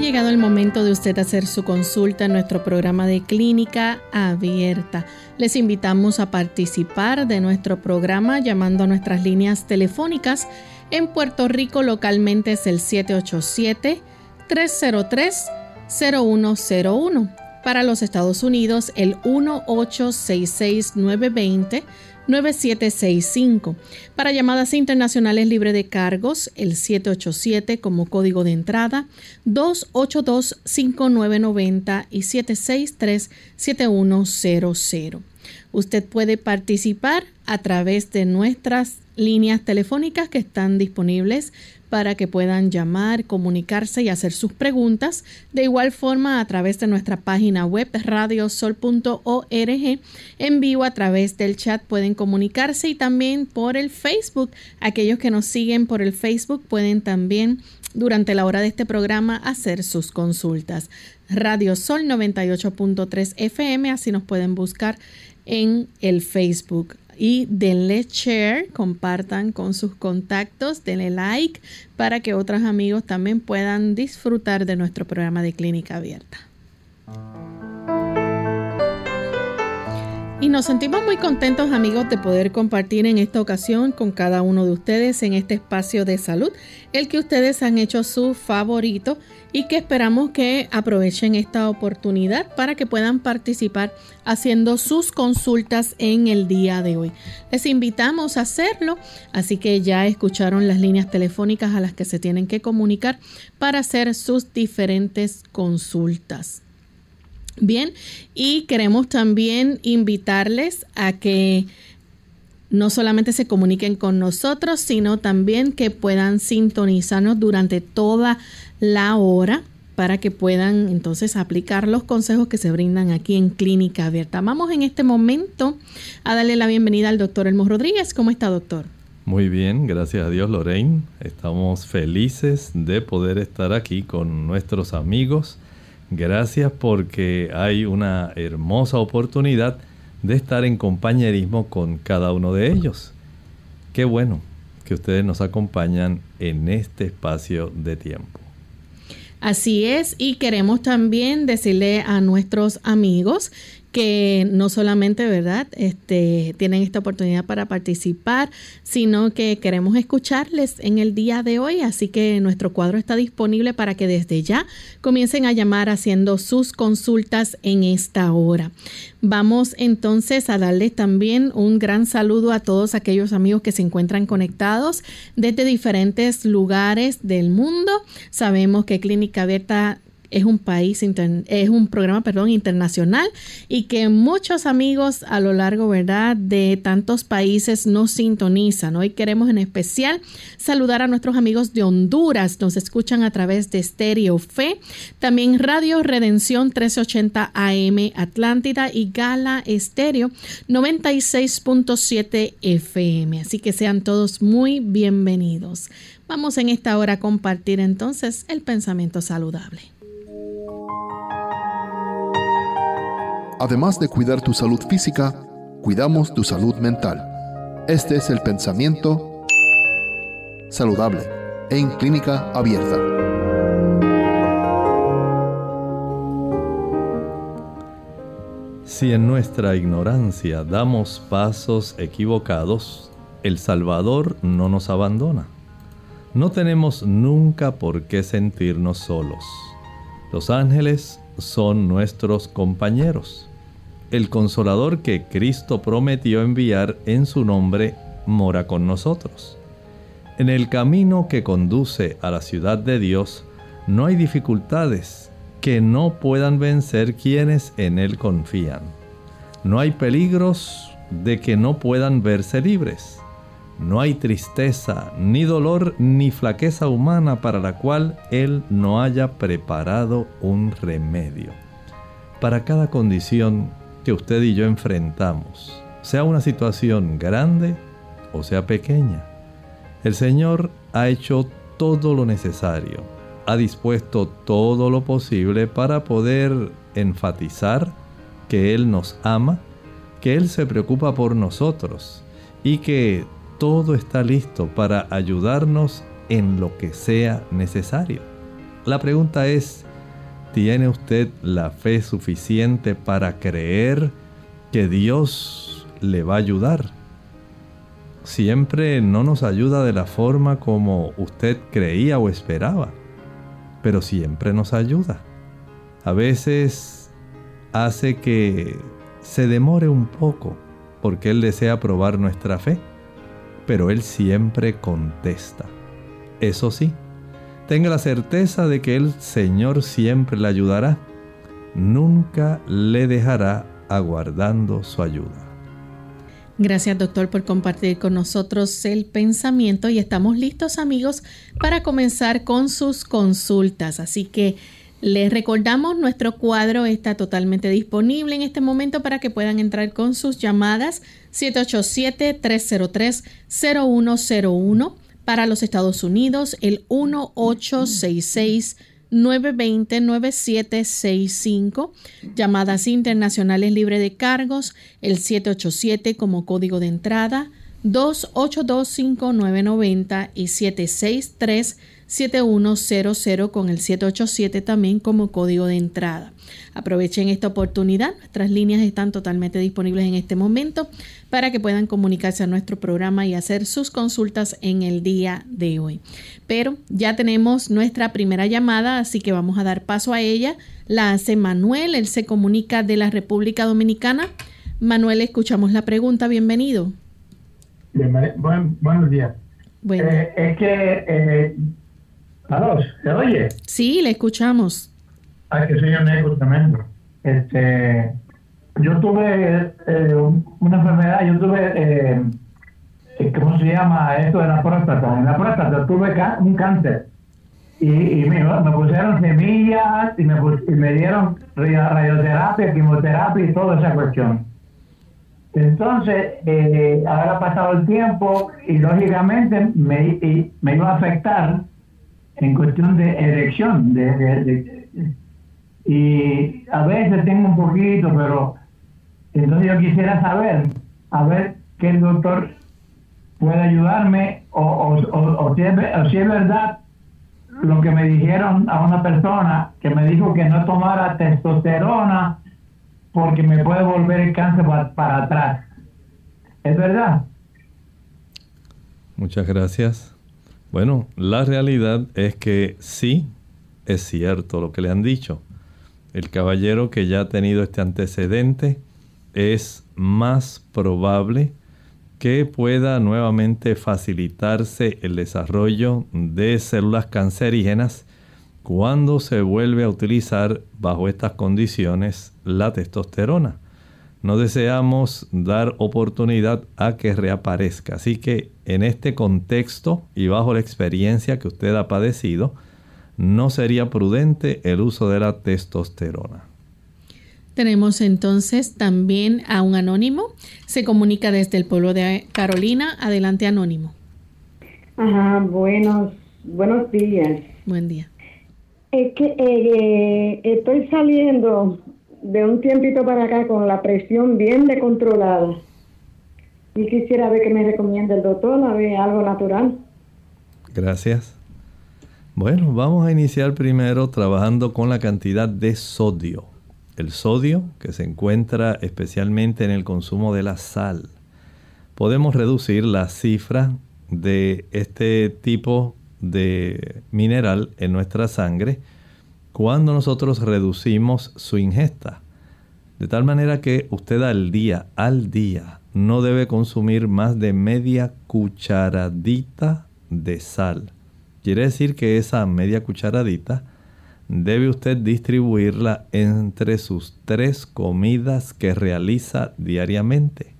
Llegado el momento de usted hacer su consulta en nuestro programa de clínica abierta. Les invitamos a participar de nuestro programa llamando a nuestras líneas telefónicas. En Puerto Rico localmente es el 787-303-0101. Para los Estados Unidos el 1866 920 9765. Para llamadas internacionales libre de cargos, el 787 como código de entrada, 282-5990 y 763-7100. Usted puede participar a través de nuestras líneas telefónicas que están disponibles para que puedan llamar, comunicarse y hacer sus preguntas. De igual forma, a través de nuestra página web radiosol.org, en vivo a través del chat pueden comunicarse y también por el Facebook. Aquellos que nos siguen por el Facebook pueden también durante la hora de este programa hacer sus consultas. Radio Sol 98.3 FM, así nos pueden buscar en el Facebook y denle share, compartan con sus contactos, denle like para que otros amigos también puedan disfrutar de nuestro programa de clínica abierta. Y nos sentimos muy contentos amigos de poder compartir en esta ocasión con cada uno de ustedes en este espacio de salud, el que ustedes han hecho su favorito y que esperamos que aprovechen esta oportunidad para que puedan participar haciendo sus consultas en el día de hoy. Les invitamos a hacerlo, así que ya escucharon las líneas telefónicas a las que se tienen que comunicar para hacer sus diferentes consultas. Bien, y queremos también invitarles a que no solamente se comuniquen con nosotros, sino también que puedan sintonizarnos durante toda la hora para que puedan entonces aplicar los consejos que se brindan aquí en Clínica Abierta. Vamos en este momento a darle la bienvenida al doctor Elmo Rodríguez. ¿Cómo está, doctor? Muy bien, gracias a Dios, Lorraine. Estamos felices de poder estar aquí con nuestros amigos Gracias porque hay una hermosa oportunidad de estar en compañerismo con cada uno de ellos. Qué bueno que ustedes nos acompañan en este espacio de tiempo. Así es, y queremos también decirle a nuestros amigos que no solamente, ¿verdad?, este, tienen esta oportunidad para participar, sino que queremos escucharles en el día de hoy, así que nuestro cuadro está disponible para que desde ya comiencen a llamar haciendo sus consultas en esta hora. Vamos entonces a darles también un gran saludo a todos aquellos amigos que se encuentran conectados desde diferentes lugares del mundo. Sabemos que Clínica Abierta es un país, es un programa, perdón, internacional y que muchos amigos a lo largo, ¿verdad?, de tantos países nos sintonizan. Hoy queremos en especial saludar a nuestros amigos de Honduras, nos escuchan a través de Stereo Fe, también Radio Redención 1380 AM Atlántida y Gala Estéreo 96.7 FM. Así que sean todos muy bienvenidos. Vamos en esta hora a compartir entonces el pensamiento saludable. Además de cuidar tu salud física, cuidamos tu salud mental. Este es el pensamiento saludable en clínica abierta. Si en nuestra ignorancia damos pasos equivocados, el Salvador no nos abandona. No tenemos nunca por qué sentirnos solos. Los ángeles son nuestros compañeros el consolador que Cristo prometió enviar en su nombre mora con nosotros. En el camino que conduce a la ciudad de Dios no hay dificultades que no puedan vencer quienes en Él confían. No hay peligros de que no puedan verse libres. No hay tristeza, ni dolor, ni flaqueza humana para la cual Él no haya preparado un remedio. Para cada condición que usted y yo enfrentamos, sea una situación grande o sea pequeña, el Señor ha hecho todo lo necesario, ha dispuesto todo lo posible para poder enfatizar que Él nos ama, que Él se preocupa por nosotros y que todo está listo para ayudarnos en lo que sea necesario. La pregunta es, ¿tiene usted la fe suficiente para creer que Dios le va a ayudar? Siempre no nos ayuda de la forma como usted creía o esperaba, pero siempre nos ayuda. A veces hace que se demore un poco porque Él desea probar nuestra fe pero Él siempre contesta. Eso sí, tenga la certeza de que el Señor siempre le ayudará. Nunca le dejará aguardando su ayuda. Gracias doctor por compartir con nosotros el pensamiento y estamos listos amigos para comenzar con sus consultas. Así que les recordamos, nuestro cuadro está totalmente disponible en este momento para que puedan entrar con sus llamadas 787-303-0101 para los Estados Unidos, el 1866-920-9765, llamadas internacionales libre de cargos, el 787 como código de entrada, 2825990 y 763 7100 con el 787 también como código de entrada. Aprovechen esta oportunidad, nuestras líneas están totalmente disponibles en este momento para que puedan comunicarse a nuestro programa y hacer sus consultas en el día de hoy. Pero ya tenemos nuestra primera llamada, así que vamos a dar paso a ella. La hace Manuel, él se comunica de la República Dominicana. Manuel, escuchamos la pregunta, bienvenido. buenos días. Eh, es que eh, ¿se oye? Sí, le escuchamos. Ay, que soy un eco tremendo. Este, yo tuve eh, una enfermedad, yo tuve, eh, eh, ¿cómo se llama esto de la próstata? En la próstata tuve un cáncer. Y, me, pusieron semillas y me, y me dieron radioterapia, quimioterapia y toda esa cuestión. Entonces, ahora ha pasado el tiempo y lógicamente me, me iba a afectar en cuestión de erección. De, y a veces tengo un poquito, pero entonces yo quisiera saber, a ver qué el doctor puede ayudarme o, o, si es, verdad lo que me dijeron a una persona que me dijo que no tomara testosterona porque me puede volver el cáncer para atrás. ¿Es verdad? Muchas gracias. Bueno, la realidad es que sí, es cierto lo que le han dicho. El caballero que ya ha tenido este antecedente es más probable que pueda nuevamente facilitarse el desarrollo de células cancerígenas cuando se vuelve a utilizar bajo estas condiciones la testosterona no deseamos dar oportunidad a que reaparezca. Así que en este contexto y bajo la experiencia que usted ha padecido, no sería prudente el uso de la testosterona. Tenemos entonces también a un anónimo. Se comunica desde el pueblo de Carolina. Adelante, anónimo. Ajá, buenos, buenos días. Buen día. Es que eh, estoy saliendo de un tiempito para acá con la presión bien descontrolada. Y quisiera ver que me recomienda el doctor, a ver algo natural. Gracias. Bueno, vamos a iniciar primero trabajando con la cantidad de sodio. El sodio que se encuentra especialmente en el consumo de la sal. Podemos reducir la cifra de este tipo de mineral en nuestra sangre cuando nosotros reducimos su ingesta. De tal manera que usted al día, al día, no debe consumir más de media cucharadita de sal. Quiere decir que esa media cucharadita debe usted distribuirla entre sus tres comidas que realiza diariamente.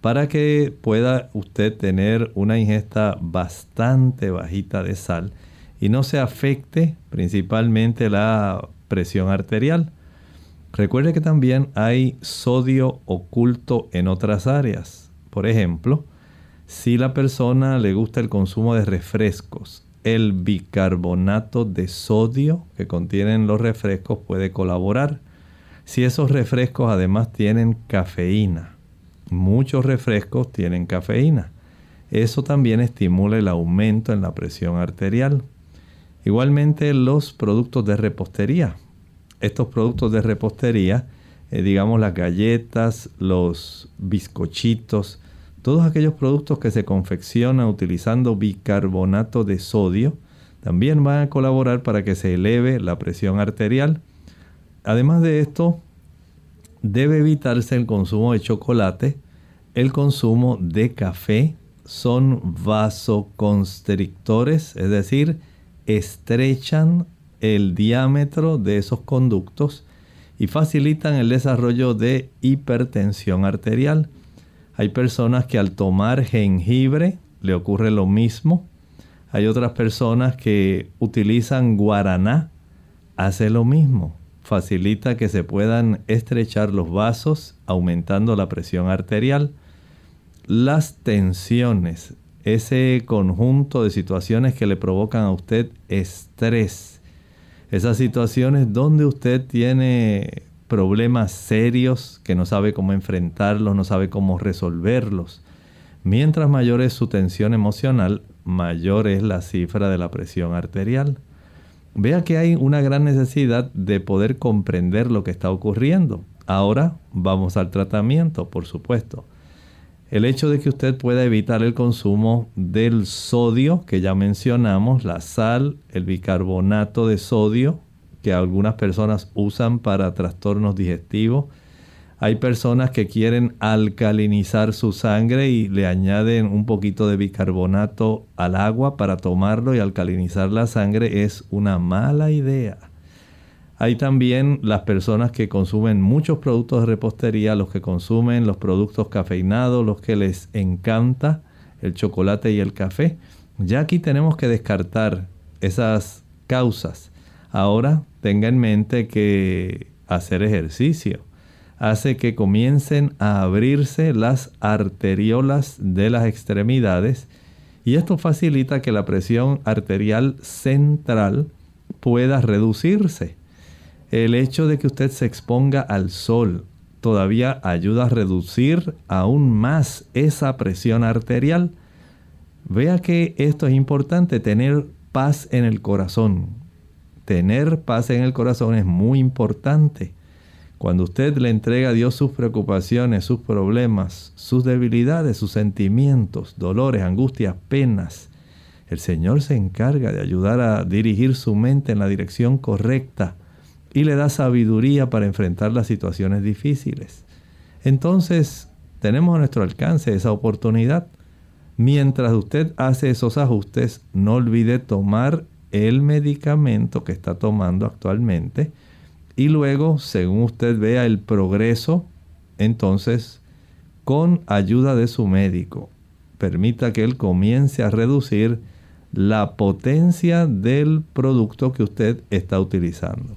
para que pueda usted tener una ingesta bastante bajita de sal y no se afecte principalmente la presión arterial. Recuerde que también hay sodio oculto en otras áreas. Por ejemplo, si la persona le gusta el consumo de refrescos, el bicarbonato de sodio que contienen los refrescos puede colaborar. Si esos refrescos además tienen cafeína, muchos refrescos tienen cafeína. Eso también estimula el aumento en la presión arterial. Igualmente los productos de repostería. Estos productos de repostería, eh, digamos las galletas, los bizcochitos, todos aquellos productos que se confeccionan utilizando bicarbonato de sodio, también van a colaborar para que se eleve la presión arterial. Además de esto, debe evitarse el consumo de chocolate, el consumo de café, son vasoconstrictores, es decir, estrechan el diámetro de esos conductos y facilitan el desarrollo de hipertensión arterial. Hay personas que al tomar jengibre le ocurre lo mismo. Hay otras personas que utilizan guaraná, hace lo mismo. Facilita que se puedan estrechar los vasos, aumentando la presión arterial. Las tensiones ese conjunto de situaciones que le provocan a usted estrés. Esas situaciones donde usted tiene problemas serios que no sabe cómo enfrentarlos, no sabe cómo resolverlos. Mientras mayor es su tensión emocional, mayor es la cifra de la presión arterial. Vea que hay una gran necesidad de poder comprender lo que está ocurriendo. Ahora vamos al tratamiento, por supuesto. El hecho de que usted pueda evitar el consumo del sodio que ya mencionamos, la sal, el bicarbonato de sodio, que algunas personas usan para trastornos digestivos. Hay personas que quieren alcalinizar su sangre y le añaden un poquito de bicarbonato al agua para tomarlo y alcalinizar la sangre. Es una mala idea. Hay también las personas que consumen muchos productos de repostería, los que consumen los productos cafeinados, los que les encanta el chocolate y el café. Ya aquí tenemos que descartar esas causas. Ahora tenga en mente que hacer ejercicio hace que comiencen a abrirse las arteriolas de las extremidades y esto facilita que la presión arterial central pueda reducirse. El hecho de que usted se exponga al sol todavía ayuda a reducir aún más esa presión arterial. Vea que esto es importante, tener paz en el corazón. Tener paz en el corazón es muy importante. Cuando usted le entrega a Dios sus preocupaciones, sus problemas, sus debilidades, sus sentimientos, dolores, angustias, penas, el Señor se encarga de ayudar a dirigir su mente en la dirección correcta y le da sabiduría para enfrentar las situaciones difíciles. Entonces, tenemos a nuestro alcance esa oportunidad. Mientras usted hace esos ajustes, no olvide tomar el medicamento que está tomando actualmente y luego, según usted vea el progreso, entonces, con ayuda de su médico, permita que él comience a reducir la potencia del producto que usted está utilizando.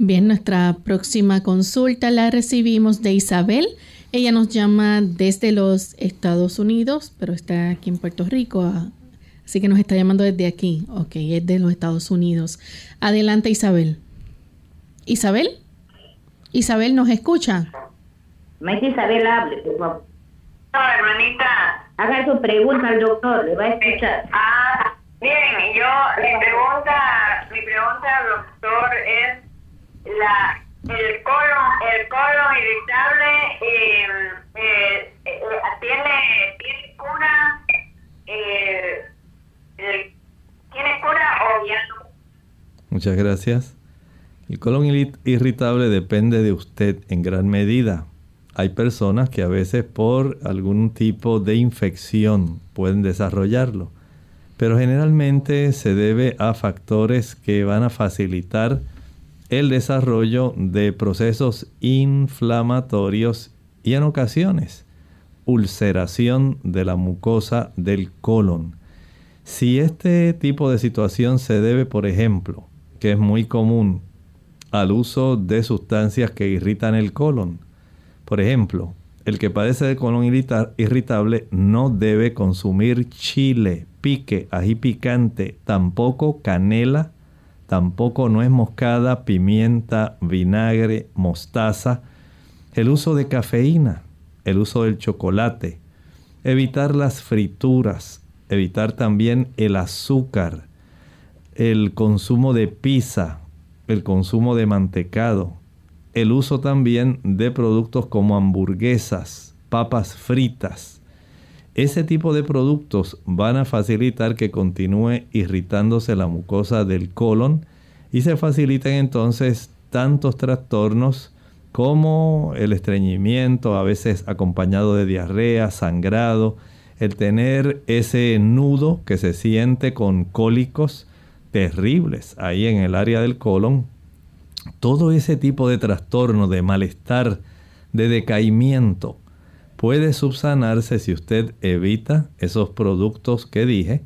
Bien, nuestra próxima consulta la recibimos de Isabel. Ella nos llama desde los Estados Unidos, pero está aquí en Puerto Rico, ah, así que nos está llamando desde aquí. Ok, es de los Estados Unidos. Adelante, Isabel. Isabel. Isabel, ¿nos escucha? Me Isabel, hable, por favor. No, hermanita. Haga su pregunta al doctor, le va a escuchar. Ah, bien, yo, mi pregunta, mi pregunta al doctor es la, el colon, el colon irritable em, eh, eh, tiene, tiene cura, eh, tiene cura o ya no. Muchas gracias. El colon irritable depende de usted en gran medida. Hay personas que a veces por algún tipo de infección pueden desarrollarlo, pero generalmente se debe a factores que van a facilitar el desarrollo de procesos inflamatorios y en ocasiones ulceración de la mucosa del colon. Si este tipo de situación se debe, por ejemplo, que es muy común, al uso de sustancias que irritan el colon, por ejemplo, el que padece de colon irritable no debe consumir chile, pique, ají picante, tampoco canela, tampoco nuez moscada, pimienta, vinagre, mostaza, el uso de cafeína, el uso del chocolate, evitar las frituras, evitar también el azúcar, el consumo de pizza, el consumo de mantecado, el uso también de productos como hamburguesas, papas fritas. Ese tipo de productos van a facilitar que continúe irritándose la mucosa del colon y se faciliten entonces tantos trastornos como el estreñimiento, a veces acompañado de diarrea, sangrado, el tener ese nudo que se siente con cólicos terribles ahí en el área del colon. Todo ese tipo de trastorno, de malestar, de decaimiento, puede subsanarse si usted evita esos productos que dije.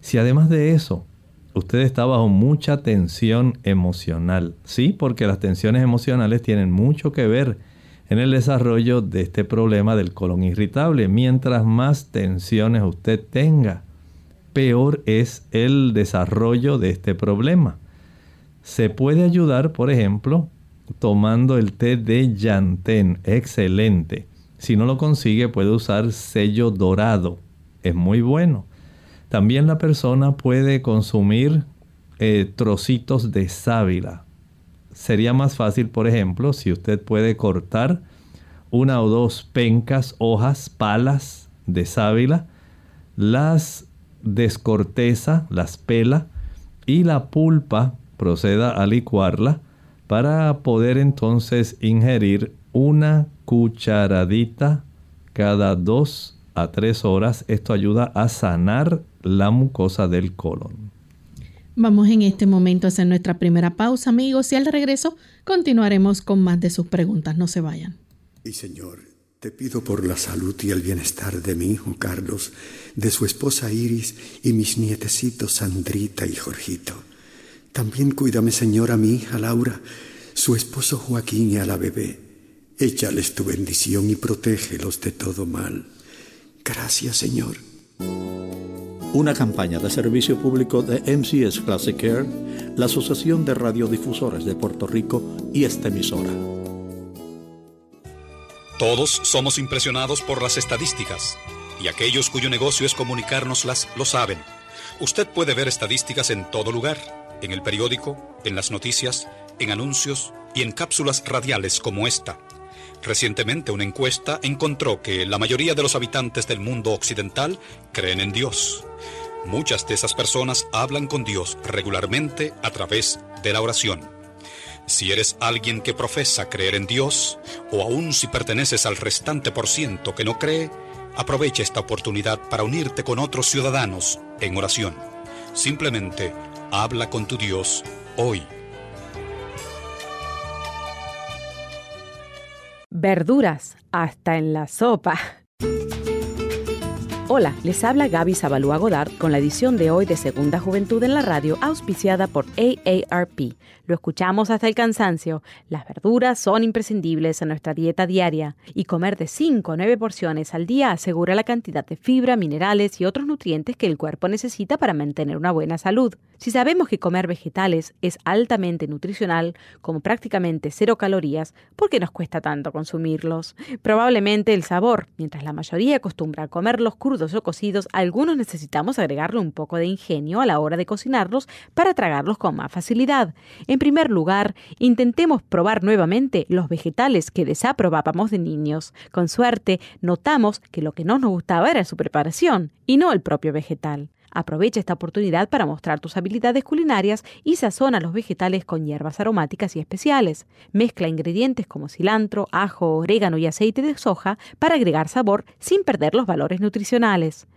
Si además de eso, usted está bajo mucha tensión emocional. Sí, porque las tensiones emocionales tienen mucho que ver en el desarrollo de este problema del colon irritable. Mientras más tensiones usted tenga, peor es el desarrollo de este problema. Se puede ayudar, por ejemplo, tomando el té de Yantén, excelente. Si no lo consigue, puede usar sello dorado, es muy bueno. También la persona puede consumir eh, trocitos de sábila. Sería más fácil, por ejemplo, si usted puede cortar una o dos pencas, hojas, palas de sábila, las descorteza, las pela y la pulpa proceda a licuarla para poder entonces ingerir una cucharadita cada dos a tres horas. Esto ayuda a sanar la mucosa del colon. Vamos en este momento a hacer nuestra primera pausa, amigos, y al regreso continuaremos con más de sus preguntas. No se vayan. Y Señor, te pido por la salud y el bienestar de mi hijo Carlos, de su esposa Iris y mis nietecitos Sandrita y Jorgito también cuídame, Señor, a mi hija Laura, su esposo Joaquín y a la bebé. Échales tu bendición y protégelos de todo mal. Gracias, Señor. Una campaña de servicio público de MCS Classic Care, la Asociación de Radiodifusores de Puerto Rico y esta emisora. Todos somos impresionados por las estadísticas y aquellos cuyo negocio es comunicárnoslas lo saben. Usted puede ver estadísticas en todo lugar en el periódico, en las noticias, en anuncios y en cápsulas radiales como esta. Recientemente una encuesta encontró que la mayoría de los habitantes del mundo occidental creen en Dios. Muchas de esas personas hablan con Dios regularmente a través de la oración. Si eres alguien que profesa creer en Dios, o aún si perteneces al restante por ciento que no cree, aprovecha esta oportunidad para unirte con otros ciudadanos en oración. Simplemente Habla con tu Dios hoy. Verduras, hasta en la sopa. Hola, les habla Gaby Zabalúa Godard con la edición de hoy de Segunda Juventud en la Radio, auspiciada por AARP. Lo escuchamos hasta el cansancio. Las verduras son imprescindibles en nuestra dieta diaria y comer de 5 a 9 porciones al día asegura la cantidad de fibra, minerales y otros nutrientes que el cuerpo necesita para mantener una buena salud. Si sabemos que comer vegetales es altamente nutricional, como prácticamente cero calorías, ¿por qué nos cuesta tanto consumirlos? Probablemente el sabor. Mientras la mayoría acostumbra a comerlos crudos o cocidos, algunos necesitamos agregarle un poco de ingenio a la hora de cocinarlos para tragarlos con más facilidad. En primer lugar, intentemos probar nuevamente los vegetales que desaprobábamos de niños. Con suerte, notamos que lo que no nos gustaba era su preparación y no el propio vegetal. Aprovecha esta oportunidad para mostrar tus habilidades culinarias y sazona los vegetales con hierbas aromáticas y especiales. Mezcla ingredientes como cilantro, ajo, orégano y aceite de soja para agregar sabor sin perder los valores nutricionales.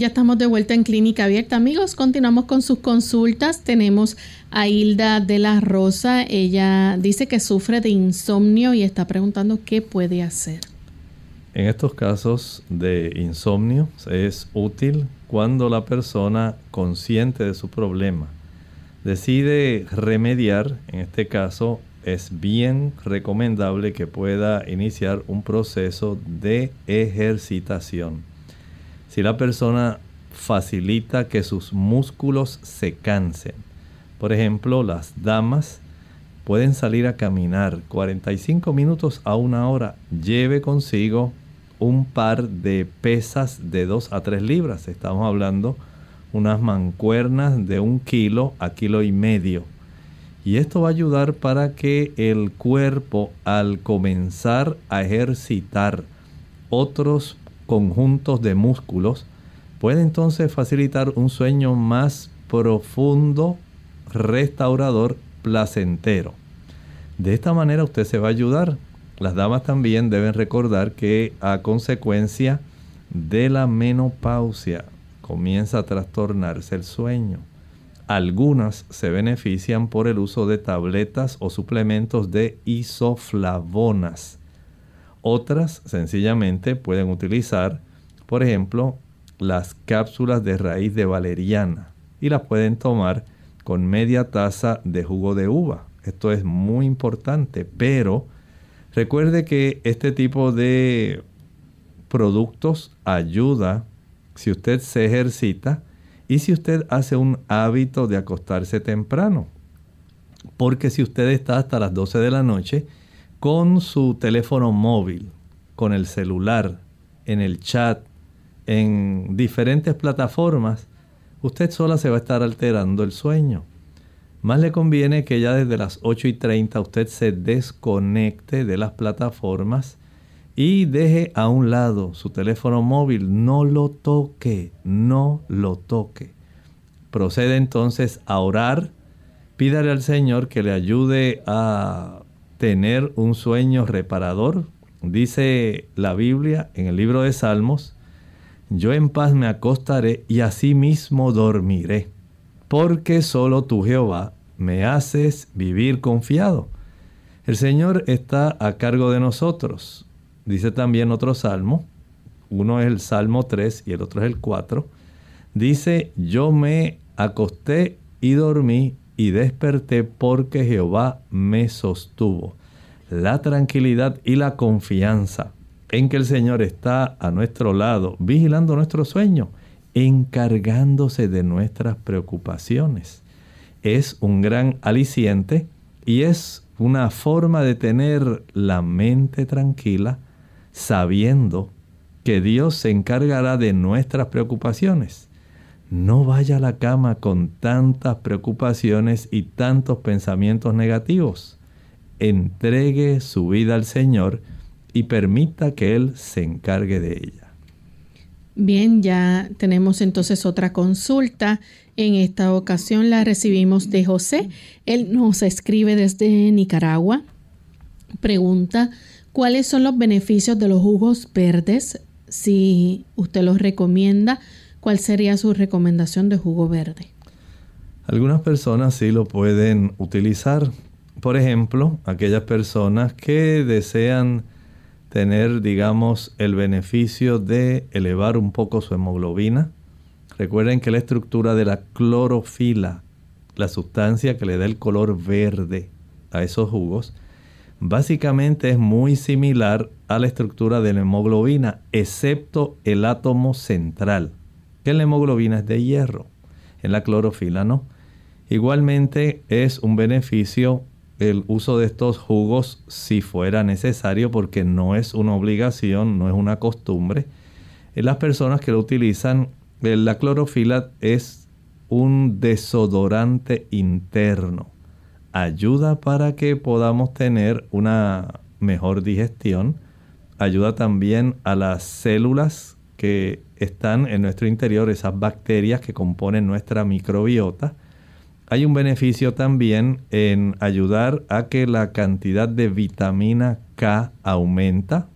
Ya estamos de vuelta en Clínica Abierta, amigos. Continuamos con sus consultas. Tenemos a Hilda de la Rosa. Ella dice que sufre de insomnio y está preguntando qué puede hacer. En estos casos de insomnio es útil cuando la persona consciente de su problema decide remediar, en este caso es bien recomendable que pueda iniciar un proceso de ejercitación. Si la persona facilita que sus músculos se cansen, por ejemplo, las damas pueden salir a caminar 45 minutos a una hora, lleve consigo un par de pesas de 2 a 3 libras. Estamos hablando unas mancuernas de un kilo a kilo y medio. Y esto va a ayudar para que el cuerpo al comenzar a ejercitar otros conjuntos de músculos puede entonces facilitar un sueño más profundo, restaurador, placentero. De esta manera usted se va a ayudar. Las damas también deben recordar que a consecuencia de la menopausia comienza a trastornarse el sueño. Algunas se benefician por el uso de tabletas o suplementos de isoflavonas. Otras sencillamente pueden utilizar, por ejemplo, las cápsulas de raíz de valeriana y las pueden tomar con media taza de jugo de uva. Esto es muy importante, pero recuerde que este tipo de productos ayuda si usted se ejercita y si usted hace un hábito de acostarse temprano. Porque si usted está hasta las 12 de la noche con su teléfono móvil, con el celular, en el chat, en diferentes plataformas, usted sola se va a estar alterando el sueño. Más le conviene que ya desde las 8 y 30 usted se desconecte de las plataformas y deje a un lado su teléfono móvil. No lo toque, no lo toque. Procede entonces a orar. Pídale al Señor que le ayude a tener un sueño reparador. Dice la Biblia en el libro de Salmos, yo en paz me acostaré y asimismo dormiré, porque solo tú Jehová me haces vivir confiado. El Señor está a cargo de nosotros. Dice también otro salmo, uno es el Salmo 3 y el otro es el 4. Dice, yo me acosté y dormí y desperté porque Jehová me sostuvo. La tranquilidad y la confianza en que el Señor está a nuestro lado, vigilando nuestro sueño, encargándose de nuestras preocupaciones. Es un gran aliciente y es una forma de tener la mente tranquila, sabiendo que Dios se encargará de nuestras preocupaciones. No vaya a la cama con tantas preocupaciones y tantos pensamientos negativos. Entregue su vida al Señor y permita que Él se encargue de ella. Bien, ya tenemos entonces otra consulta. En esta ocasión la recibimos de José. Él nos escribe desde Nicaragua pregunta cuáles son los beneficios de los jugos verdes, si usted los recomienda, cuál sería su recomendación de jugo verde. Algunas personas sí lo pueden utilizar. Por ejemplo, aquellas personas que desean tener, digamos, el beneficio de elevar un poco su hemoglobina. Recuerden que la estructura de la clorofila, la sustancia que le da el color verde a esos jugos, básicamente es muy similar a la estructura de la hemoglobina, excepto el átomo central, que la hemoglobina es de hierro, en la clorofila no. Igualmente es un beneficio el uso de estos jugos si fuera necesario porque no es una obligación, no es una costumbre. En las personas que lo utilizan, eh, la clorofila es un desodorante interno. Ayuda para que podamos tener una mejor digestión. Ayuda también a las células que están en nuestro interior, esas bacterias que componen nuestra microbiota hay un beneficio también en ayudar a que la cantidad de vitamina K aumenta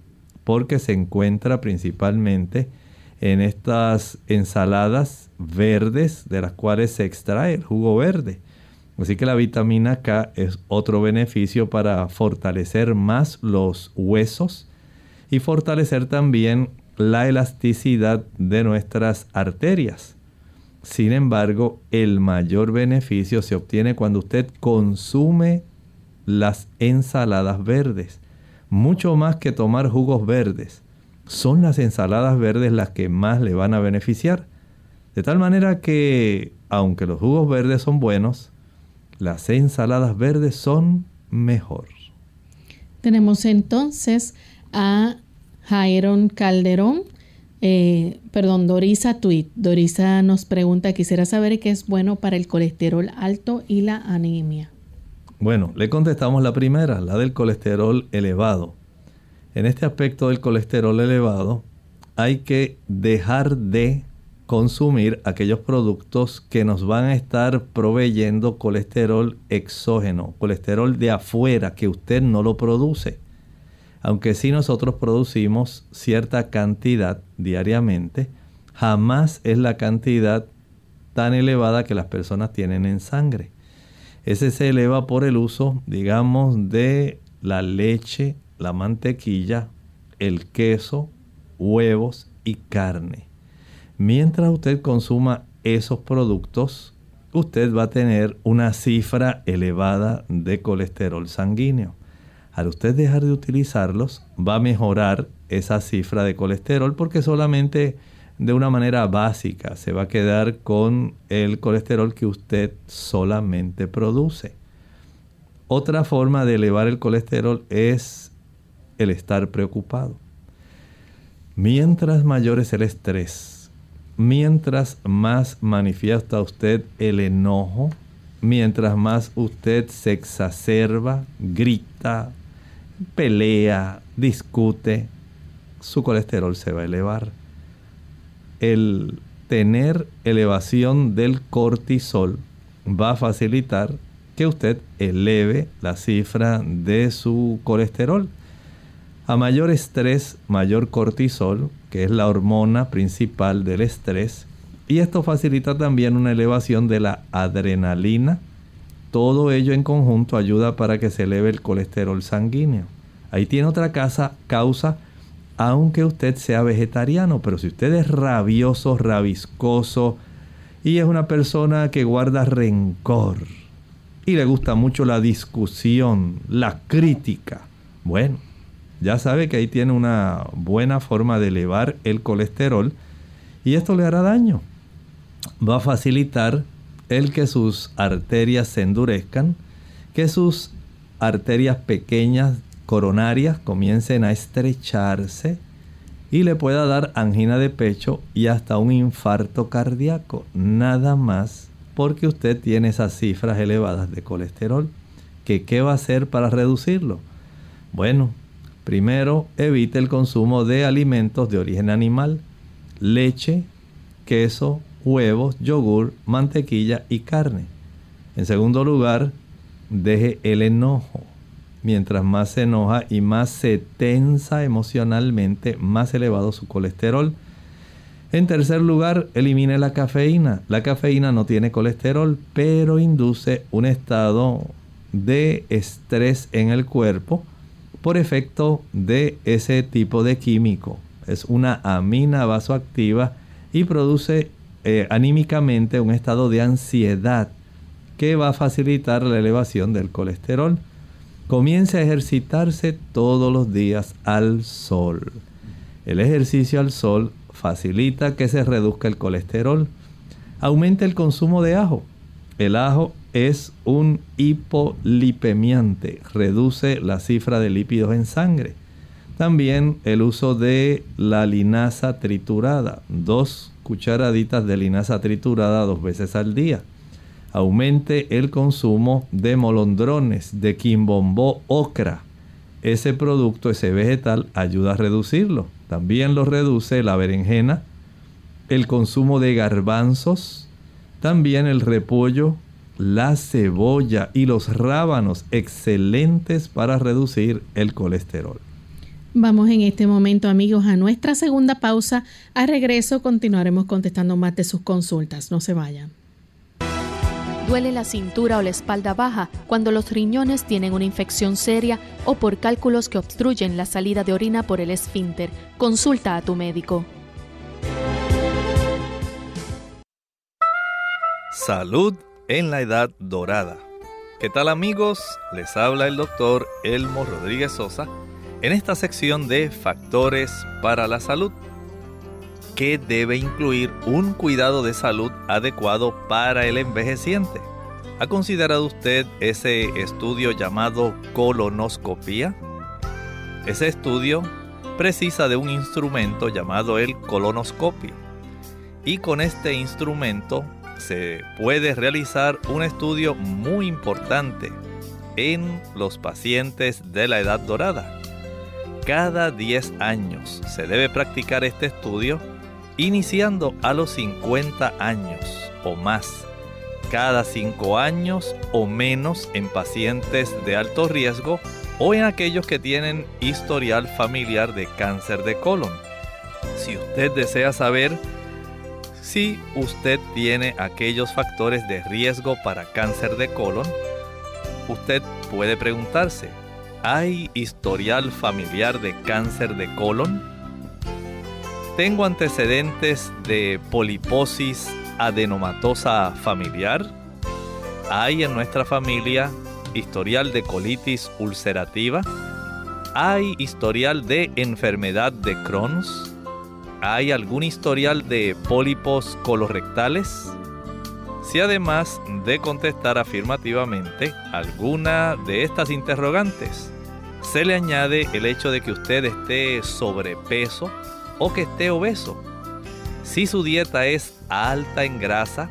porque se encuentra principalmente en estas ensaladas verdes de las cuales se extrae el jugo verde. Así que la vitamina K es otro beneficio para fortalecer más los huesos y fortalecer también la elasticidad de nuestras arterias. Sin embargo, el mayor beneficio se obtiene cuando usted consume las ensaladas verdes. Mucho más que tomar jugos verdes. Son las ensaladas verdes las que más le van a beneficiar. De tal manera que, aunque los jugos verdes son buenos, las ensaladas verdes son mejor. Tenemos entonces a Jairon Calderón eh, perdón, Dorisa Tweet. Dorisa nos pregunta, quisiera saber qué es bueno para el colesterol alto y la anemia. Bueno, le contestamos la primera, la del colesterol elevado. En este aspecto del colesterol elevado, hay que dejar de consumir aquellos productos que nos van a estar proveyendo colesterol exógeno, colesterol de afuera que usted no lo produce aunque sí nosotros producimos cierta cantidad diariamente, jamás es la cantidad tan elevada que las personas tienen en sangre. Ese se eleva por el uso, digamos, de la leche, la mantequilla, el queso, huevos y carne. Mientras usted consuma esos productos, usted va a tener una cifra elevada de colesterol sanguíneo. Al usted dejar de utilizarlos, va a mejorar esa cifra de colesterol porque solamente de una manera básica se va a quedar con el colesterol que usted solamente produce. Otra forma de elevar el colesterol es el estar preocupado. Mientras mayor es el estrés, mientras más manifiesta usted el enojo, mientras más usted se exacerba, grita, pelea, discute, su colesterol se va a elevar. El tener elevación del cortisol va a facilitar que usted eleve la cifra de su colesterol. A mayor estrés, mayor cortisol, que es la hormona principal del estrés, y esto facilita también una elevación de la adrenalina, todo ello en conjunto ayuda para que se eleve el colesterol sanguíneo. Ahí tiene otra casa, causa, aunque usted sea vegetariano, pero si usted es rabioso, rabiscoso y es una persona que guarda rencor y le gusta mucho la discusión, la crítica, bueno, ya sabe que ahí tiene una buena forma de elevar el colesterol y esto le hará daño. Va a facilitar el que sus arterias se endurezcan, que sus arterias pequeñas coronarias comiencen a estrecharse y le pueda dar angina de pecho y hasta un infarto cardíaco. Nada más porque usted tiene esas cifras elevadas de colesterol. ¿Que ¿Qué va a hacer para reducirlo? Bueno, primero evite el consumo de alimentos de origen animal, leche, queso, huevos, yogur, mantequilla y carne. En segundo lugar, deje el enojo. Mientras más se enoja y más se tensa emocionalmente, más elevado su colesterol. En tercer lugar, elimine la cafeína. La cafeína no tiene colesterol, pero induce un estado de estrés en el cuerpo por efecto de ese tipo de químico. Es una amina vasoactiva y produce eh, anímicamente un estado de ansiedad que va a facilitar la elevación del colesterol. Comience a ejercitarse todos los días al sol. El ejercicio al sol facilita que se reduzca el colesterol. Aumenta el consumo de ajo. El ajo es un hipolipemiante, reduce la cifra de lípidos en sangre. También el uso de la linaza triturada, dos cucharaditas de linaza triturada dos veces al día aumente el consumo de molondrones, de quimbombó ocra. Ese producto, ese vegetal, ayuda a reducirlo. También lo reduce la berenjena, el consumo de garbanzos, también el repollo, la cebolla y los rábanos, excelentes para reducir el colesterol. Vamos en este momento, amigos, a nuestra segunda pausa. A regreso continuaremos contestando más de sus consultas. No se vayan. Duele la cintura o la espalda baja cuando los riñones tienen una infección seria o por cálculos que obstruyen la salida de orina por el esfínter. Consulta a tu médico. Salud en la edad dorada. ¿Qué tal amigos? Les habla el doctor Elmo Rodríguez Sosa en esta sección de Factores para la Salud que debe incluir un cuidado de salud adecuado para el envejeciente. ¿Ha considerado usted ese estudio llamado colonoscopía? Ese estudio precisa de un instrumento llamado el colonoscopio. Y con este instrumento se puede realizar un estudio muy importante en los pacientes de la edad dorada. Cada 10 años se debe practicar este estudio iniciando a los 50 años o más, cada 5 años o menos en pacientes de alto riesgo o en aquellos que tienen historial familiar de cáncer de colon. Si usted desea saber si usted tiene aquellos factores de riesgo para cáncer de colon, usted puede preguntarse, ¿hay historial familiar de cáncer de colon? ¿Tengo antecedentes de poliposis adenomatosa familiar? ¿Hay en nuestra familia historial de colitis ulcerativa? ¿Hay historial de enfermedad de Crohn's? ¿Hay algún historial de pólipos colorectales? Si además de contestar afirmativamente alguna de estas interrogantes, se le añade el hecho de que usted esté sobrepeso, o que esté obeso. Si su dieta es alta en grasa,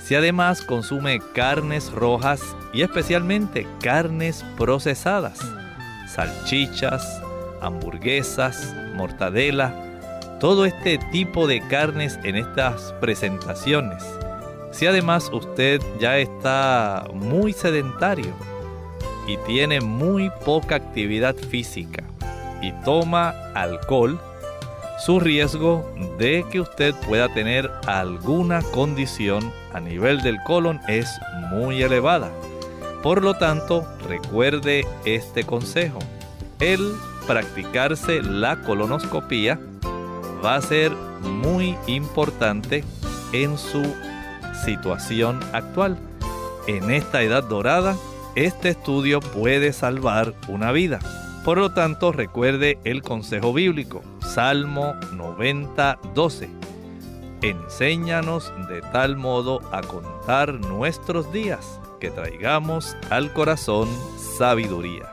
si además consume carnes rojas y especialmente carnes procesadas, salchichas, hamburguesas, mortadela, todo este tipo de carnes en estas presentaciones. Si además usted ya está muy sedentario y tiene muy poca actividad física y toma alcohol, su riesgo de que usted pueda tener alguna condición a nivel del colon es muy elevada. Por lo tanto, recuerde este consejo. El practicarse la colonoscopía va a ser muy importante en su situación actual. En esta edad dorada, este estudio puede salvar una vida. Por lo tanto, recuerde el consejo bíblico, Salmo 90, 12. Enséñanos de tal modo a contar nuestros días que traigamos al corazón sabiduría.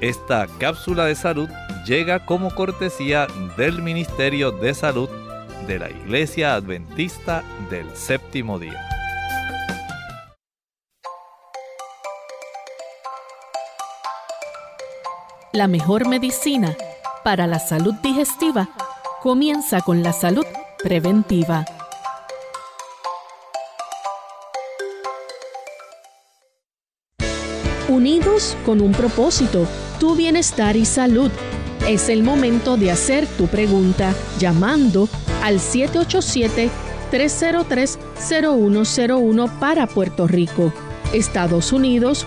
Esta cápsula de salud llega como cortesía del Ministerio de Salud de la Iglesia Adventista del Séptimo Día. La mejor medicina para la salud digestiva comienza con la salud preventiva. unidos con un propósito, tu bienestar y salud. Es el momento de hacer tu pregunta llamando al 787-303-0101 para Puerto Rico, Estados Unidos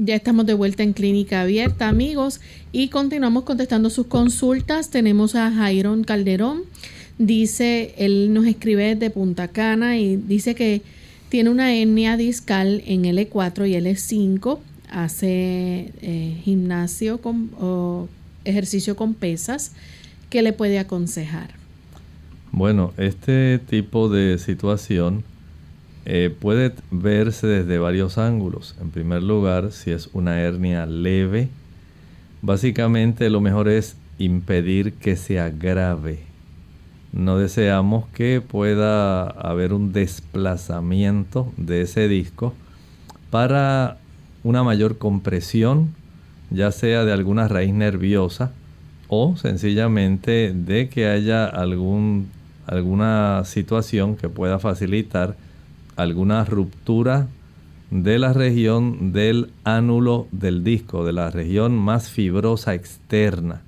Ya estamos de vuelta en Clínica Abierta, amigos, y continuamos contestando sus consultas. Tenemos a Jairon Calderón. Dice, él nos escribe de Punta Cana y dice que tiene una hernia discal en L4 y L5, hace eh, gimnasio con, o ejercicio con pesas. ¿Qué le puede aconsejar? Bueno, este tipo de situación eh, puede verse desde varios ángulos. En primer lugar, si es una hernia leve, básicamente lo mejor es impedir que se agrave. No deseamos que pueda haber un desplazamiento de ese disco para una mayor compresión, ya sea de alguna raíz nerviosa o sencillamente de que haya algún, alguna situación que pueda facilitar alguna ruptura de la región del ánulo del disco, de la región más fibrosa externa.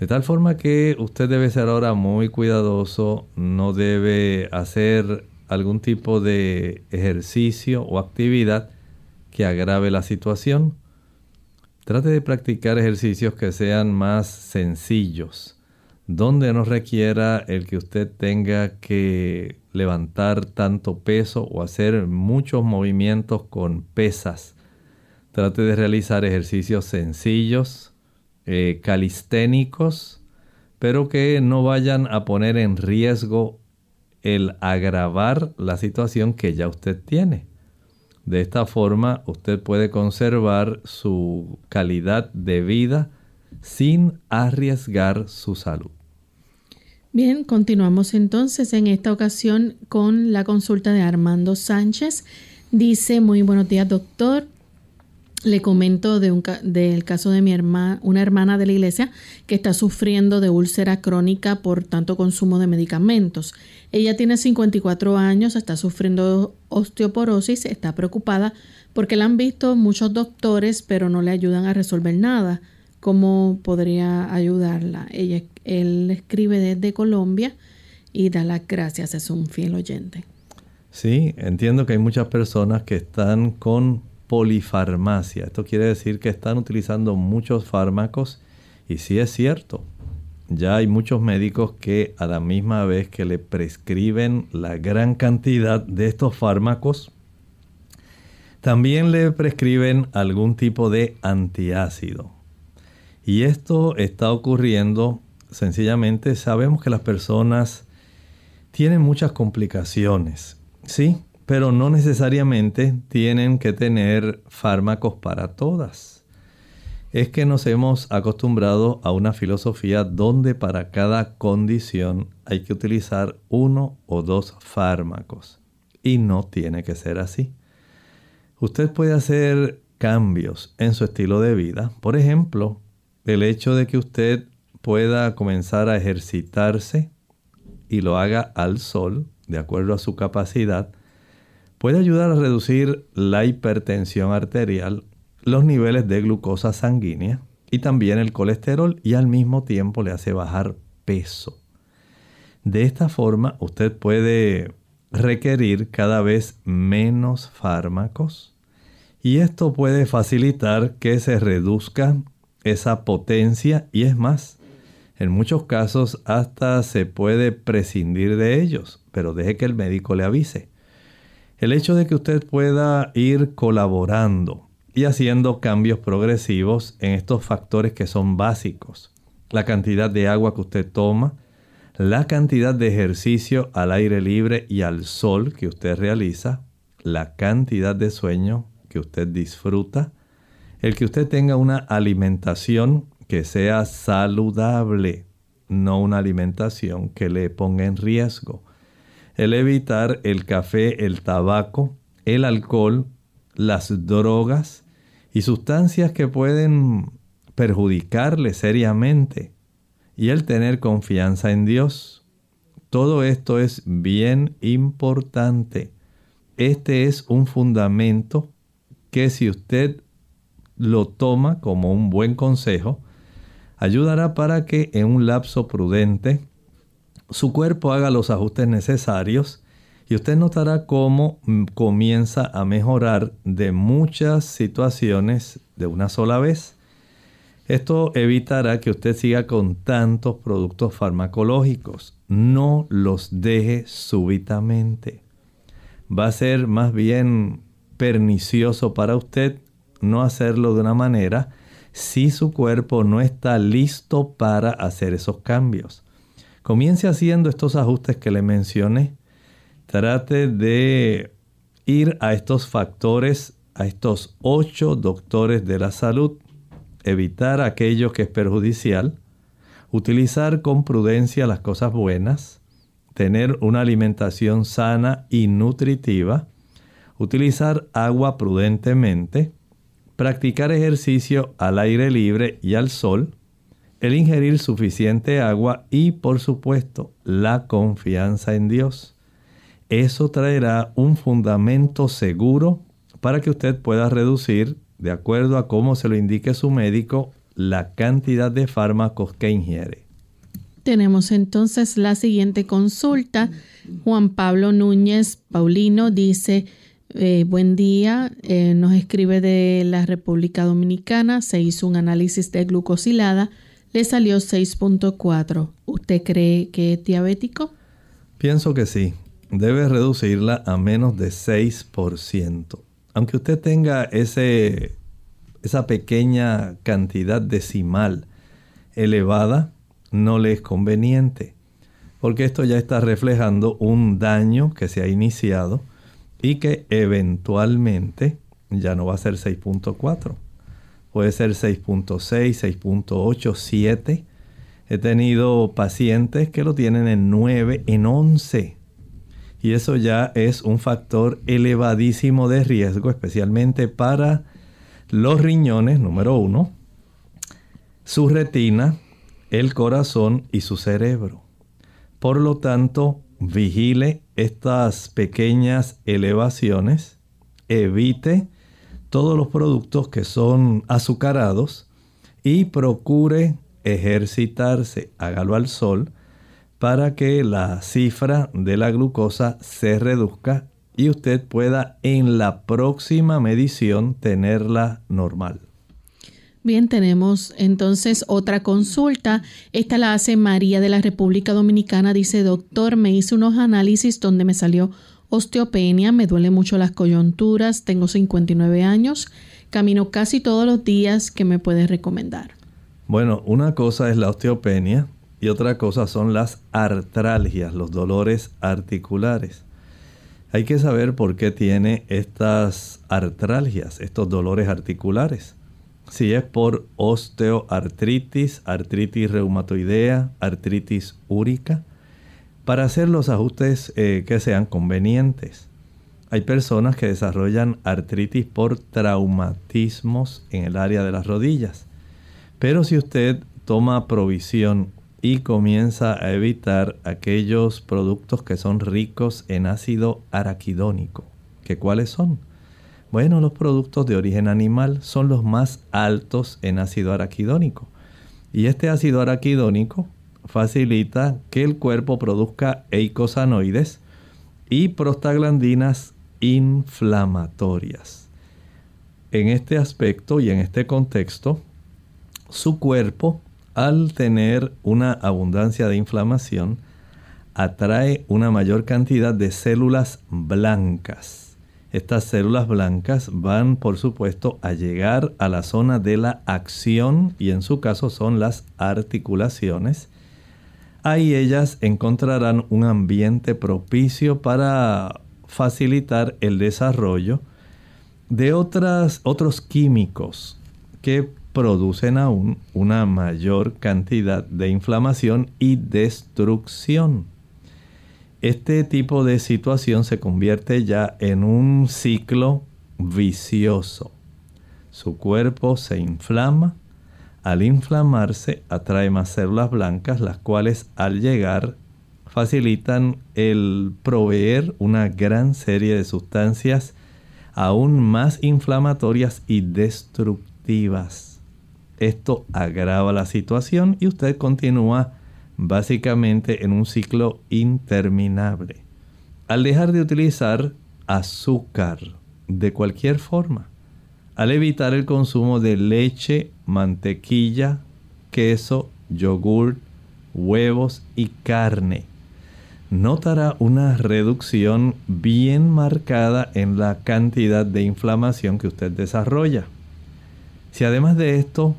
De tal forma que usted debe ser ahora muy cuidadoso, no debe hacer algún tipo de ejercicio o actividad que agrave la situación. Trate de practicar ejercicios que sean más sencillos, donde no requiera el que usted tenga que levantar tanto peso o hacer muchos movimientos con pesas. Trate de realizar ejercicios sencillos, eh, calisténicos, pero que no vayan a poner en riesgo el agravar la situación que ya usted tiene. De esta forma usted puede conservar su calidad de vida sin arriesgar su salud. Bien, continuamos entonces en esta ocasión con la consulta de Armando Sánchez. Dice, muy buenos días doctor. Le comento de un, del caso de mi hermana, una hermana de la iglesia que está sufriendo de úlcera crónica por tanto consumo de medicamentos. Ella tiene 54 años, está sufriendo osteoporosis, está preocupada porque la han visto muchos doctores pero no le ayudan a resolver nada. ¿Cómo podría ayudarla? Ella él escribe desde Colombia y da las gracias, es un fiel oyente. Sí, entiendo que hay muchas personas que están con polifarmacia. Esto quiere decir que están utilizando muchos fármacos y sí es cierto. Ya hay muchos médicos que a la misma vez que le prescriben la gran cantidad de estos fármacos, también le prescriben algún tipo de antiácido. Y esto está ocurriendo sencillamente sabemos que las personas tienen muchas complicaciones, ¿sí? Pero no necesariamente tienen que tener fármacos para todas. Es que nos hemos acostumbrado a una filosofía donde para cada condición hay que utilizar uno o dos fármacos. Y no tiene que ser así. Usted puede hacer cambios en su estilo de vida. Por ejemplo, el hecho de que usted pueda comenzar a ejercitarse y lo haga al sol, de acuerdo a su capacidad, puede ayudar a reducir la hipertensión arterial, los niveles de glucosa sanguínea y también el colesterol y al mismo tiempo le hace bajar peso. De esta forma usted puede requerir cada vez menos fármacos y esto puede facilitar que se reduzca esa potencia y es más, en muchos casos hasta se puede prescindir de ellos, pero deje que el médico le avise. El hecho de que usted pueda ir colaborando y haciendo cambios progresivos en estos factores que son básicos, la cantidad de agua que usted toma, la cantidad de ejercicio al aire libre y al sol que usted realiza, la cantidad de sueño que usted disfruta, el que usted tenga una alimentación que sea saludable, no una alimentación que le ponga en riesgo. El evitar el café, el tabaco, el alcohol, las drogas y sustancias que pueden perjudicarle seriamente. Y el tener confianza en Dios. Todo esto es bien importante. Este es un fundamento que si usted lo toma como un buen consejo, ayudará para que en un lapso prudente su cuerpo haga los ajustes necesarios y usted notará cómo mm, comienza a mejorar de muchas situaciones de una sola vez. Esto evitará que usted siga con tantos productos farmacológicos. No los deje súbitamente. Va a ser más bien pernicioso para usted no hacerlo de una manera si su cuerpo no está listo para hacer esos cambios. Comience haciendo estos ajustes que le mencioné. Trate de ir a estos factores, a estos ocho doctores de la salud, evitar aquello que es perjudicial, utilizar con prudencia las cosas buenas, tener una alimentación sana y nutritiva, utilizar agua prudentemente, practicar ejercicio al aire libre y al sol, el ingerir suficiente agua y por supuesto la confianza en Dios. Eso traerá un fundamento seguro para que usted pueda reducir, de acuerdo a cómo se lo indique su médico, la cantidad de fármacos que ingiere. Tenemos entonces la siguiente consulta. Juan Pablo Núñez Paulino dice, eh, buen día, eh, nos escribe de la República Dominicana, se hizo un análisis de glucosilada, le salió 6.4. ¿Usted cree que es diabético? Pienso que sí, debe reducirla a menos de 6%. Aunque usted tenga ese, esa pequeña cantidad decimal elevada, no le es conveniente, porque esto ya está reflejando un daño que se ha iniciado y que eventualmente ya no va a ser 6.4. Puede ser 6.6, 6.8, 7. He tenido pacientes que lo tienen en 9, en 11. Y eso ya es un factor elevadísimo de riesgo, especialmente para los riñones, número uno, su retina, el corazón y su cerebro. Por lo tanto, vigile estas pequeñas elevaciones, evite todos los productos que son azucarados y procure ejercitarse, hágalo al sol para que la cifra de la glucosa se reduzca y usted pueda en la próxima medición tenerla normal. Bien, tenemos entonces otra consulta. Esta la hace María de la República Dominicana. Dice, doctor, me hice unos análisis donde me salió osteopenia, me duele mucho las coyunturas, tengo 59 años, camino casi todos los días. ¿Qué me puedes recomendar? Bueno, una cosa es la osteopenia y otra cosa son las artralgias, los dolores articulares. Hay que saber por qué tiene estas artralgias, estos dolores articulares si es por osteoartritis, artritis reumatoidea, artritis úrica, para hacer los ajustes eh, que sean convenientes. Hay personas que desarrollan artritis por traumatismos en el área de las rodillas. Pero si usted toma provisión y comienza a evitar aquellos productos que son ricos en ácido araquidónico, ¿que cuáles son? Bueno, los productos de origen animal son los más altos en ácido araquidónico. Y este ácido araquidónico facilita que el cuerpo produzca eicosanoides y prostaglandinas inflamatorias. En este aspecto y en este contexto, su cuerpo, al tener una abundancia de inflamación, atrae una mayor cantidad de células blancas estas células blancas van, por supuesto, a llegar a la zona de la acción y en su caso son las articulaciones. Ahí ellas encontrarán un ambiente propicio para facilitar el desarrollo de otras, otros químicos que producen aún una mayor cantidad de inflamación y destrucción. Este tipo de situación se convierte ya en un ciclo vicioso. Su cuerpo se inflama, al inflamarse atrae más células blancas, las cuales al llegar facilitan el proveer una gran serie de sustancias aún más inflamatorias y destructivas. Esto agrava la situación y usted continúa básicamente en un ciclo interminable. Al dejar de utilizar azúcar de cualquier forma, al evitar el consumo de leche, mantequilla, queso, yogur, huevos y carne, notará una reducción bien marcada en la cantidad de inflamación que usted desarrolla. Si además de esto,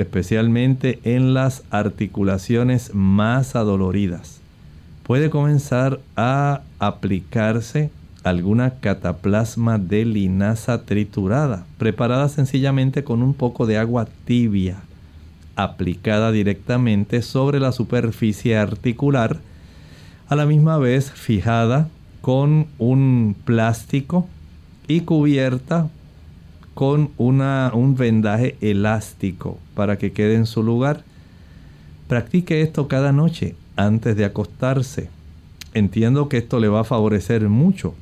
especialmente en las articulaciones más adoloridas, puede comenzar a aplicarse alguna cataplasma de linaza triturada, preparada sencillamente con un poco de agua tibia, aplicada directamente sobre la superficie articular, a la misma vez fijada con un plástico y cubierta con una, un vendaje elástico para que quede en su lugar. Practique esto cada noche antes de acostarse. Entiendo que esto le va a favorecer mucho.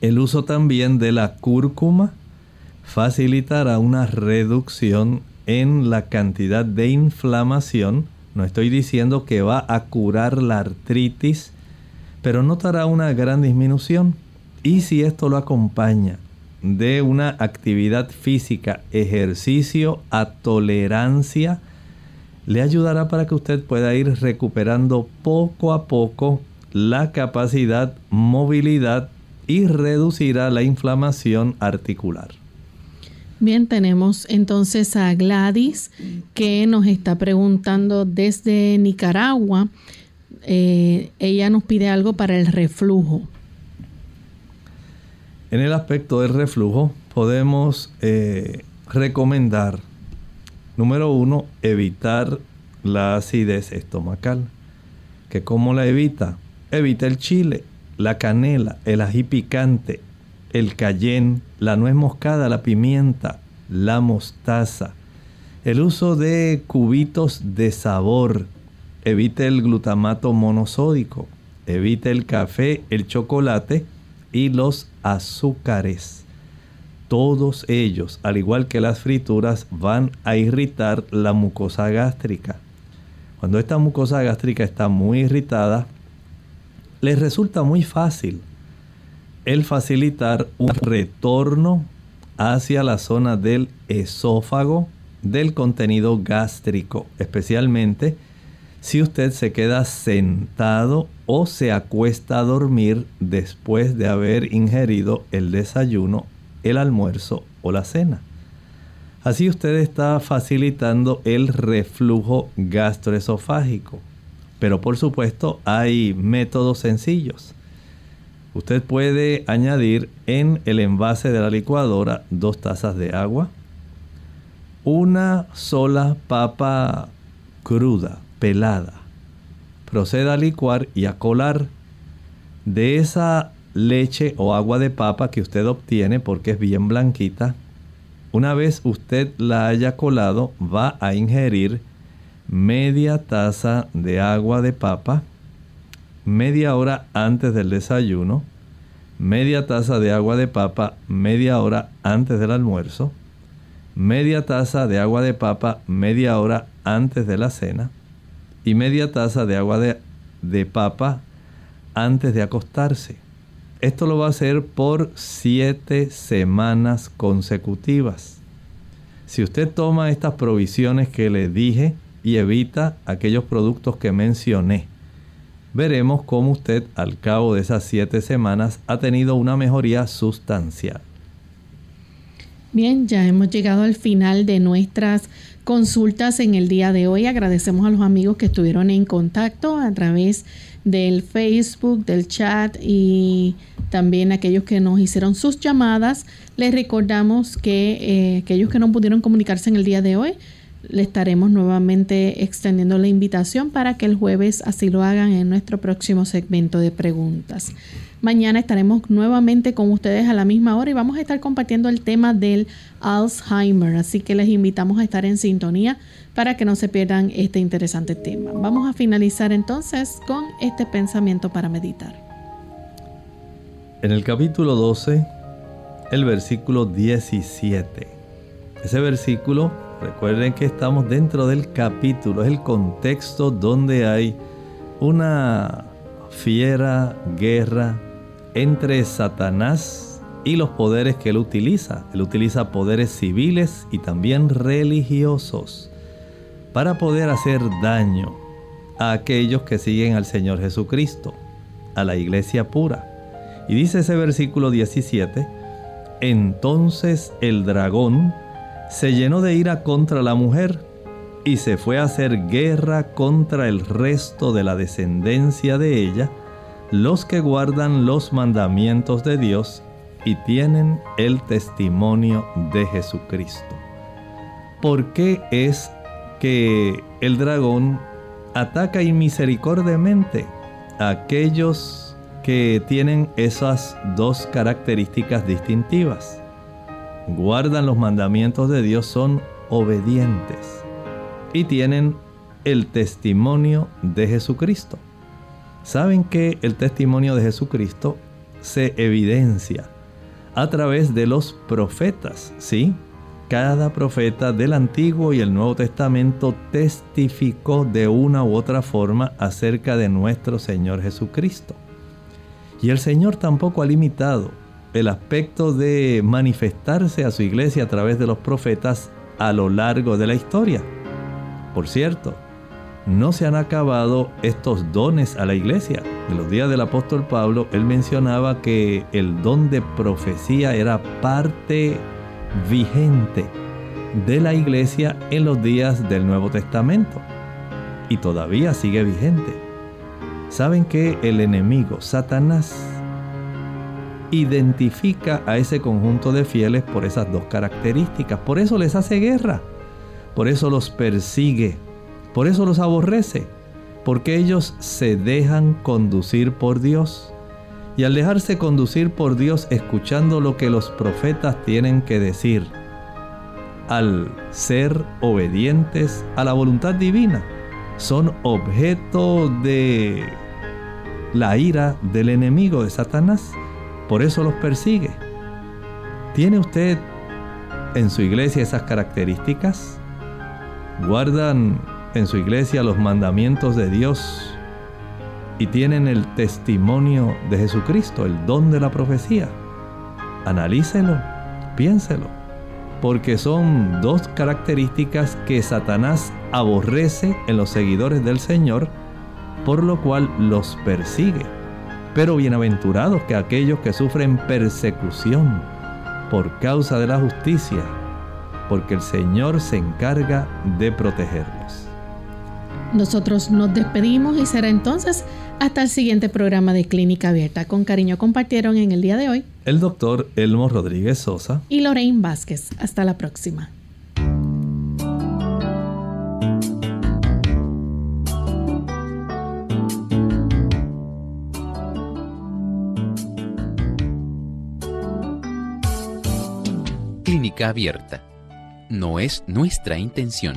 El uso también de la cúrcuma facilitará una reducción en la cantidad de inflamación no estoy diciendo que va a curar la artritis, pero notará una gran disminución. Y si esto lo acompaña de una actividad física, ejercicio a tolerancia, le ayudará para que usted pueda ir recuperando poco a poco la capacidad, movilidad y reducirá la inflamación articular. Bien, tenemos entonces a Gladys que nos está preguntando desde Nicaragua. Eh, ella nos pide algo para el reflujo. En el aspecto del reflujo podemos eh, recomendar, número uno, evitar la acidez estomacal. ¿Que ¿Cómo la evita? Evita el chile, la canela, el ají picante, el cayenne, la nuez moscada, la pimienta, la mostaza. El uso de cubitos de sabor. Evite el glutamato monosódico. Evite el café, el chocolate y los azúcares. Todos ellos, al igual que las frituras, van a irritar la mucosa gástrica. Cuando esta mucosa gástrica está muy irritada, les resulta muy fácil el facilitar un retorno hacia la zona del esófago del contenido gástrico, especialmente si usted se queda sentado o se acuesta a dormir después de haber ingerido el desayuno, el almuerzo o la cena. Así usted está facilitando el reflujo gastroesofágico. Pero por supuesto hay métodos sencillos. Usted puede añadir en el envase de la licuadora dos tazas de agua, una sola papa cruda, pelada. Proceda a licuar y a colar de esa leche o agua de papa que usted obtiene porque es bien blanquita. Una vez usted la haya colado, va a ingerir media taza de agua de papa media hora antes del desayuno, media taza de agua de papa media hora antes del almuerzo, media taza de agua de papa media hora antes de la cena y media taza de agua de, de papa antes de acostarse. Esto lo va a hacer por siete semanas consecutivas. Si usted toma estas provisiones que le dije y evita aquellos productos que mencioné, veremos cómo usted al cabo de esas siete semanas ha tenido una mejoría sustancial. Bien, ya hemos llegado al final de nuestras consultas en el día de hoy. Agradecemos a los amigos que estuvieron en contacto a través del Facebook, del chat y también aquellos que nos hicieron sus llamadas. Les recordamos que eh, aquellos que no pudieron comunicarse en el día de hoy, le estaremos nuevamente extendiendo la invitación para que el jueves así lo hagan en nuestro próximo segmento de preguntas. Mañana estaremos nuevamente con ustedes a la misma hora y vamos a estar compartiendo el tema del Alzheimer, así que les invitamos a estar en sintonía para que no se pierdan este interesante tema. Vamos a finalizar entonces con este pensamiento para meditar. En el capítulo 12, el versículo 17. Ese versículo Recuerden que estamos dentro del capítulo, es el contexto donde hay una fiera guerra entre Satanás y los poderes que él utiliza. Él utiliza poderes civiles y también religiosos para poder hacer daño a aquellos que siguen al Señor Jesucristo, a la iglesia pura. Y dice ese versículo 17, entonces el dragón se llenó de ira contra la mujer y se fue a hacer guerra contra el resto de la descendencia de ella, los que guardan los mandamientos de Dios y tienen el testimonio de Jesucristo. ¿Por qué es que el dragón ataca inmisericordiamente a aquellos que tienen esas dos características distintivas? guardan los mandamientos de Dios son obedientes y tienen el testimonio de Jesucristo. Saben que el testimonio de Jesucristo se evidencia a través de los profetas, ¿sí? Cada profeta del Antiguo y el Nuevo Testamento testificó de una u otra forma acerca de nuestro Señor Jesucristo. Y el Señor tampoco ha limitado el aspecto de manifestarse a su iglesia a través de los profetas a lo largo de la historia. Por cierto, no se han acabado estos dones a la iglesia. En los días del apóstol Pablo, él mencionaba que el don de profecía era parte vigente de la iglesia en los días del Nuevo Testamento. Y todavía sigue vigente. ¿Saben que el enemigo, Satanás, identifica a ese conjunto de fieles por esas dos características. Por eso les hace guerra, por eso los persigue, por eso los aborrece, porque ellos se dejan conducir por Dios. Y al dejarse conducir por Dios escuchando lo que los profetas tienen que decir, al ser obedientes a la voluntad divina, son objeto de la ira del enemigo de Satanás. Por eso los persigue. ¿Tiene usted en su iglesia esas características? ¿Guardan en su iglesia los mandamientos de Dios y tienen el testimonio de Jesucristo, el don de la profecía? Analícelo, piénselo, porque son dos características que Satanás aborrece en los seguidores del Señor, por lo cual los persigue. Pero bienaventurados que aquellos que sufren persecución por causa de la justicia, porque el Señor se encarga de protegerlos. Nosotros nos despedimos y será entonces hasta el siguiente programa de Clínica Abierta. Con cariño compartieron en el día de hoy el doctor Elmo Rodríguez Sosa y Lorraine Vázquez. Hasta la próxima. abierta. No es nuestra intención